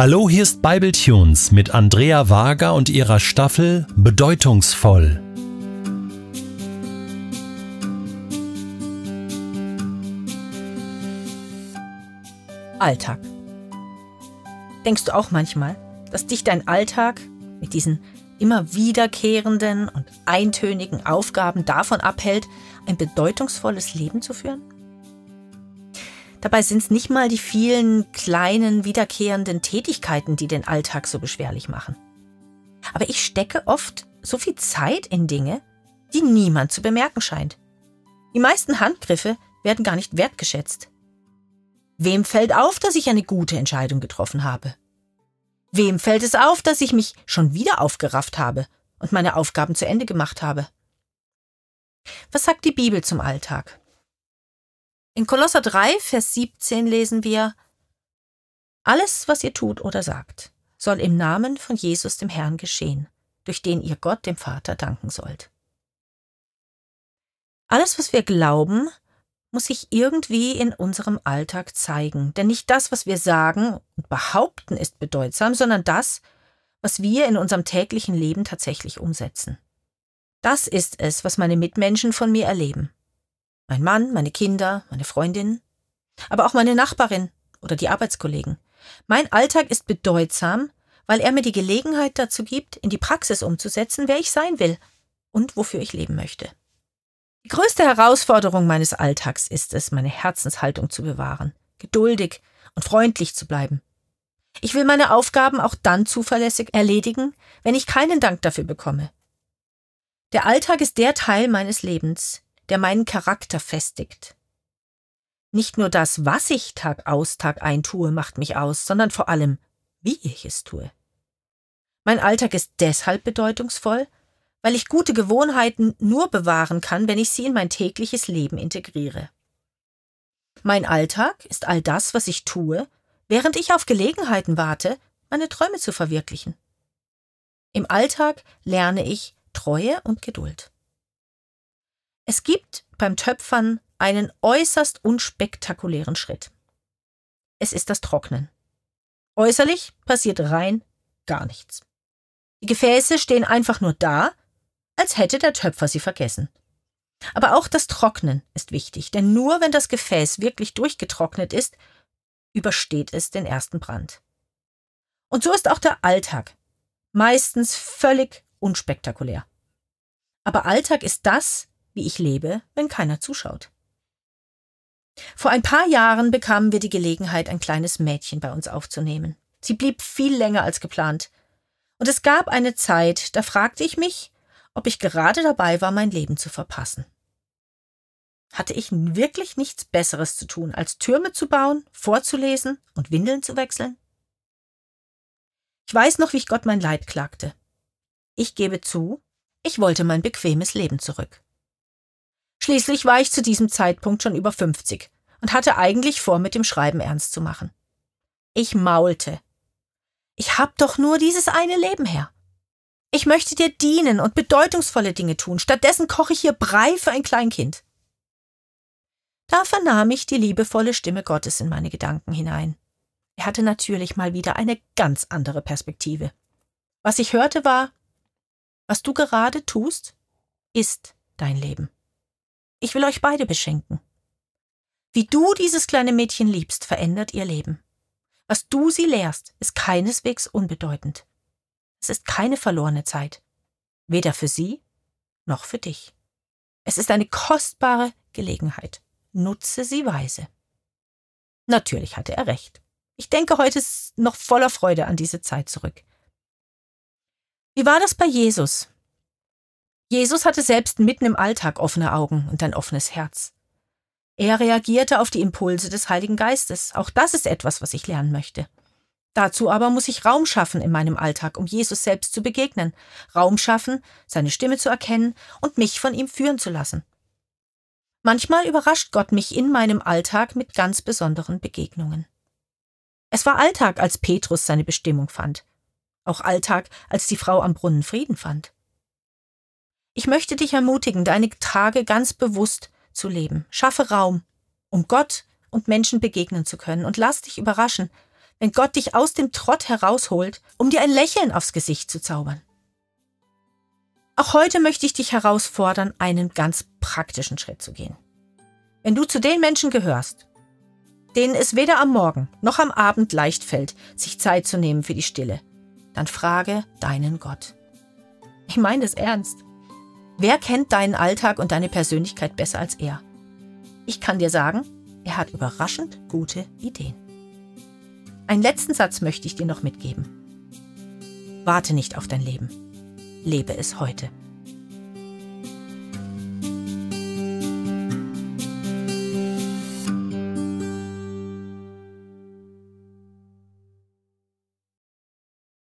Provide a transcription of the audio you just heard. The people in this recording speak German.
Hallo, hier ist Bibletunes mit Andrea Wager und ihrer Staffel Bedeutungsvoll. Alltag. Denkst du auch manchmal, dass dich dein Alltag mit diesen immer wiederkehrenden und eintönigen Aufgaben davon abhält, ein bedeutungsvolles Leben zu führen? Dabei sind es nicht mal die vielen kleinen wiederkehrenden Tätigkeiten, die den Alltag so beschwerlich machen. Aber ich stecke oft so viel Zeit in Dinge, die niemand zu bemerken scheint. Die meisten Handgriffe werden gar nicht wertgeschätzt. Wem fällt auf, dass ich eine gute Entscheidung getroffen habe? Wem fällt es auf, dass ich mich schon wieder aufgerafft habe und meine Aufgaben zu Ende gemacht habe? Was sagt die Bibel zum Alltag? In Kolosser 3, Vers 17 lesen wir, Alles, was ihr tut oder sagt, soll im Namen von Jesus dem Herrn geschehen, durch den ihr Gott dem Vater danken sollt. Alles, was wir glauben, muss sich irgendwie in unserem Alltag zeigen, denn nicht das, was wir sagen und behaupten, ist bedeutsam, sondern das, was wir in unserem täglichen Leben tatsächlich umsetzen. Das ist es, was meine Mitmenschen von mir erleben. Mein Mann, meine Kinder, meine Freundinnen, aber auch meine Nachbarin oder die Arbeitskollegen. Mein Alltag ist bedeutsam, weil er mir die Gelegenheit dazu gibt, in die Praxis umzusetzen, wer ich sein will und wofür ich leben möchte. Die größte Herausforderung meines Alltags ist es, meine Herzenshaltung zu bewahren, geduldig und freundlich zu bleiben. Ich will meine Aufgaben auch dann zuverlässig erledigen, wenn ich keinen Dank dafür bekomme. Der Alltag ist der Teil meines Lebens, der meinen Charakter festigt. Nicht nur das, was ich Tag aus, Tag ein tue, macht mich aus, sondern vor allem, wie ich es tue. Mein Alltag ist deshalb bedeutungsvoll, weil ich gute Gewohnheiten nur bewahren kann, wenn ich sie in mein tägliches Leben integriere. Mein Alltag ist all das, was ich tue, während ich auf Gelegenheiten warte, meine Träume zu verwirklichen. Im Alltag lerne ich Treue und Geduld. Es gibt beim Töpfern einen äußerst unspektakulären Schritt. Es ist das Trocknen. Äußerlich passiert rein gar nichts. Die Gefäße stehen einfach nur da, als hätte der Töpfer sie vergessen. Aber auch das Trocknen ist wichtig, denn nur wenn das Gefäß wirklich durchgetrocknet ist, übersteht es den ersten Brand. Und so ist auch der Alltag meistens völlig unspektakulär. Aber Alltag ist das, wie ich lebe, wenn keiner zuschaut. Vor ein paar Jahren bekamen wir die Gelegenheit, ein kleines Mädchen bei uns aufzunehmen. Sie blieb viel länger als geplant. Und es gab eine Zeit, da fragte ich mich, ob ich gerade dabei war, mein Leben zu verpassen. Hatte ich wirklich nichts Besseres zu tun, als Türme zu bauen, vorzulesen und Windeln zu wechseln? Ich weiß noch, wie ich Gott mein Leid klagte. Ich gebe zu, ich wollte mein bequemes Leben zurück. Schließlich war ich zu diesem Zeitpunkt schon über 50 und hatte eigentlich vor, mit dem Schreiben ernst zu machen. Ich maulte. Ich hab doch nur dieses eine Leben her. Ich möchte dir dienen und bedeutungsvolle Dinge tun. Stattdessen koche ich hier Brei für ein Kleinkind. Da vernahm ich die liebevolle Stimme Gottes in meine Gedanken hinein. Er hatte natürlich mal wieder eine ganz andere Perspektive. Was ich hörte war, was du gerade tust, ist dein Leben. Ich will euch beide beschenken. Wie du dieses kleine Mädchen liebst, verändert ihr Leben. Was du sie lehrst, ist keineswegs unbedeutend. Es ist keine verlorene Zeit. Weder für sie noch für dich. Es ist eine kostbare Gelegenheit. Nutze sie weise. Natürlich hatte er recht. Ich denke heute noch voller Freude an diese Zeit zurück. Wie war das bei Jesus? Jesus hatte selbst mitten im Alltag offene Augen und ein offenes Herz. Er reagierte auf die Impulse des Heiligen Geistes. Auch das ist etwas, was ich lernen möchte. Dazu aber muss ich Raum schaffen in meinem Alltag, um Jesus selbst zu begegnen, Raum schaffen, seine Stimme zu erkennen und mich von ihm führen zu lassen. Manchmal überrascht Gott mich in meinem Alltag mit ganz besonderen Begegnungen. Es war Alltag, als Petrus seine Bestimmung fand, auch Alltag, als die Frau am Brunnen Frieden fand. Ich möchte dich ermutigen, deine Tage ganz bewusst zu leben. Schaffe Raum, um Gott und Menschen begegnen zu können und lass dich überraschen, wenn Gott dich aus dem Trott herausholt, um dir ein Lächeln aufs Gesicht zu zaubern. Auch heute möchte ich dich herausfordern, einen ganz praktischen Schritt zu gehen. Wenn du zu den Menschen gehörst, denen es weder am Morgen noch am Abend leicht fällt, sich Zeit zu nehmen für die Stille, dann frage deinen Gott. Ich meine es ernst. Wer kennt deinen Alltag und deine Persönlichkeit besser als er? Ich kann dir sagen, er hat überraschend gute Ideen. Einen letzten Satz möchte ich dir noch mitgeben. Warte nicht auf dein Leben. Lebe es heute.